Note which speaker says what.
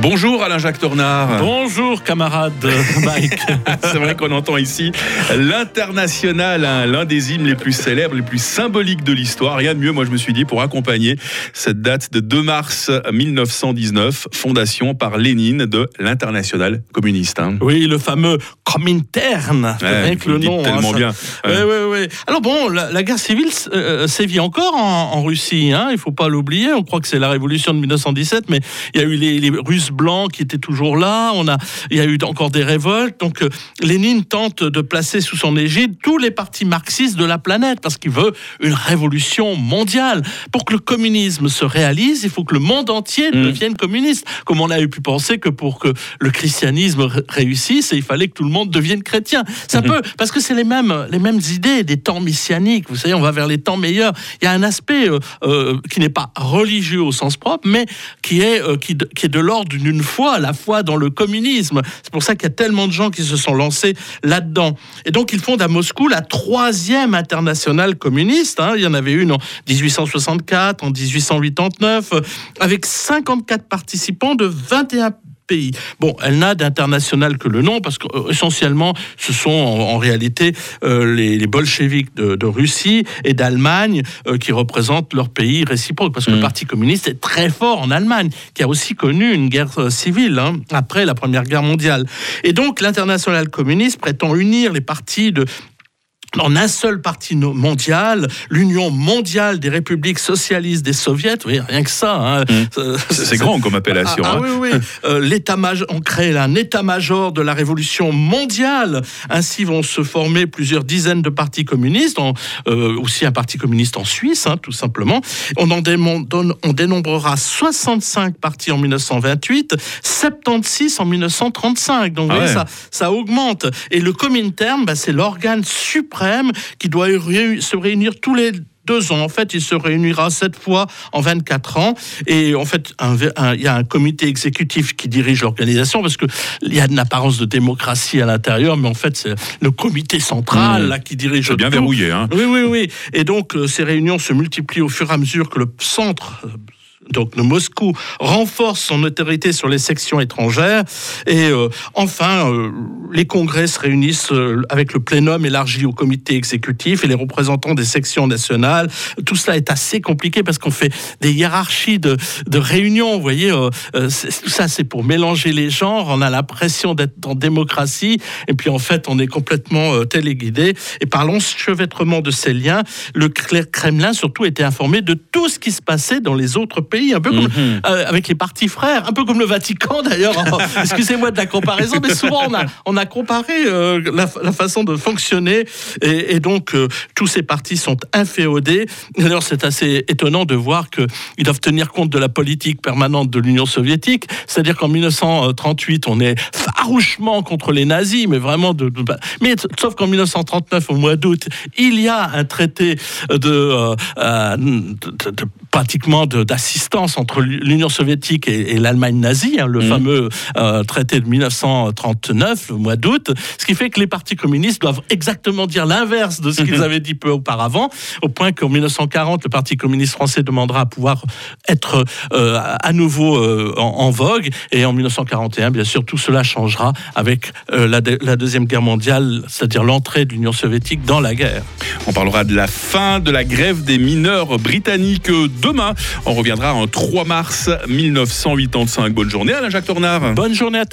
Speaker 1: Bonjour Alain-Jacques Tornard.
Speaker 2: Bonjour camarade Mike.
Speaker 1: C'est vrai qu'on entend ici l'international, hein, l'un des hymnes les plus célèbres, les plus symboliques de l'histoire. Rien de mieux, moi je me suis dit, pour accompagner cette date de 2 mars 1919, fondation par Lénine de l'international communiste. hein.
Speaker 2: Oui, le fameux Comintern,
Speaker 1: Ouais,
Speaker 2: le nom.
Speaker 1: tellement bien.
Speaker 2: Oui,
Speaker 1: Ouais.
Speaker 2: oui, oui. Alors bon, la, la guerre civile euh, sévit encore en, en Russie. Hein, il faut pas l'oublier. On croit que c'est la révolution de 1917, mais il y a eu les, les Russes blancs qui étaient toujours là. On a, il y a eu encore des révoltes. Donc euh, Lénine tente de placer sous son égide tous les partis marxistes de la planète parce qu'il veut une révolution mondiale. Pour que le communisme se réalise, il faut que le monde entier
Speaker 1: Mm.
Speaker 2: devienne communiste. Comme on avait pu penser que pour que le christianisme ré- réussisse, il fallait que tout le monde devienne chrétien. Ça peut, parce que c'est les mêmes, les mêmes idées des temps messianiques. Vous savez, on va vers les temps meilleurs. Il y a un aspect euh, euh, qui n'est pas religieux au sens propre, mais qui est, euh, qui, de- qui est de l'ordre d'une foi, la foi dans le communisme. C'est pour ça qu'il y a tellement de gens qui se sont lancés là-dedans. Et donc, ils fondent à Moscou la troisième internationale communiste. hein. Il y en avait une en 1864, en 1889, euh, avec 54 participants de 21 pays. Bon, elle n'a d'international que le nom, parce qu'essentiellement, ce sont en, en réalité euh, les, les bolcheviks de, de Russie et d'Allemagne euh, qui représentent leur pays réciproque, parce que le
Speaker 1: Mm.
Speaker 2: Parti communiste est très fort en Allemagne, qui a aussi connu une guerre euh, civile hein, après la Première Guerre mondiale. Et donc, l'international communiste prétend unir les partis de en un seul parti mondial, l'Union mondiale des républiques socialistes des soviets, oui, rien que ça. hein. Euh,
Speaker 1: Mm. C'est grand comme appellation.
Speaker 2: ah, ah
Speaker 1: hein.
Speaker 2: oui, oui. Euh, on crée un état-major de la révolution mondiale. Ainsi vont se former plusieurs dizaines de partis communistes, en- euh, aussi un parti communiste en Suisse, hein, tout simplement. On en démon- donne- on dénombrera 65 partis en 1928, 76 en 1935. Donc, vous
Speaker 1: Ah
Speaker 2: voyez,
Speaker 1: ouais.
Speaker 2: ça, ça augmente. Et le Comintern, bah, c'est l'organe suprême qui doit se réunir tous les deux ans. En fait, il se réunira sept fois en 24 ans. Et en fait, il y a un comité exécutif qui dirige l'organisation parce qu'il y a une apparence de démocratie à l'intérieur, mais en fait, c'est le comité central
Speaker 1: Mmh.
Speaker 2: là, qui dirige
Speaker 1: C'est bien
Speaker 2: tout.
Speaker 1: verrouillé. Hein.
Speaker 2: Oui, oui, oui. Et donc, euh, ces réunions se multiplient au fur et à mesure que le centre. Donc, Moscou renforce son autorité sur les sections étrangères. Et euh, enfin, euh, les congrès se réunissent euh, avec le plénum élargi au comité exécutif et les représentants des sections nationales. Tout cela est assez compliqué parce qu'on fait des hiérarchies de, réunions. Vous voyez, tout ça, c'est pour mélanger les genres. On a l'impression d'être en démocratie. Et puis, en fait, on est complètement téléguidé. Et par l'enchevêtrement de ces liens, le Kremlin, surtout, était informé de tout ce qui se passait dans les autres pays, un peu comme
Speaker 1: Mhm.
Speaker 2: euh, avec les partis frères, un peu comme le Vatican d'ailleurs. Excusez-moi de la comparaison, mais souvent on a, on a comparé euh, la, la façon de fonctionner et, et donc euh, tous ces partis sont inféodés. D'ailleurs, c'est assez étonnant de voir qu'ils doivent tenir compte de la politique permanente de l'Union soviétique. C'est-à-dire qu'en 1938, on est farouchement contre les nazis, mais vraiment de. de- mais sauf qu'en 1939, au mois d'août, il y a un traité de, euh, de- de- de- pratiquement d'assistance entre l'Union soviétique et, et l'Allemagne nazie, hein, le
Speaker 1: Mhm.
Speaker 2: fameux euh, traité de 1939, le mois d'août, ce qui fait que les partis communistes doivent exactement dire l'inverse de ce qu'ils avaient dit peu auparavant, au point qu'en 1940, le Parti communiste français demandera à pouvoir être euh, à nouveau euh, en, en vogue, et en 1941, bien sûr, tout cela changera avec la, de- la Deuxième Guerre mondiale, c'est-à-dire l'entrée de l'Union soviétique dans la guerre.
Speaker 1: On parlera de la fin de la grève des mineurs britanniques demain. On reviendra en 3 mars 1985. Bonne journée Alain-Jacques Tornard.
Speaker 2: Bonne journée à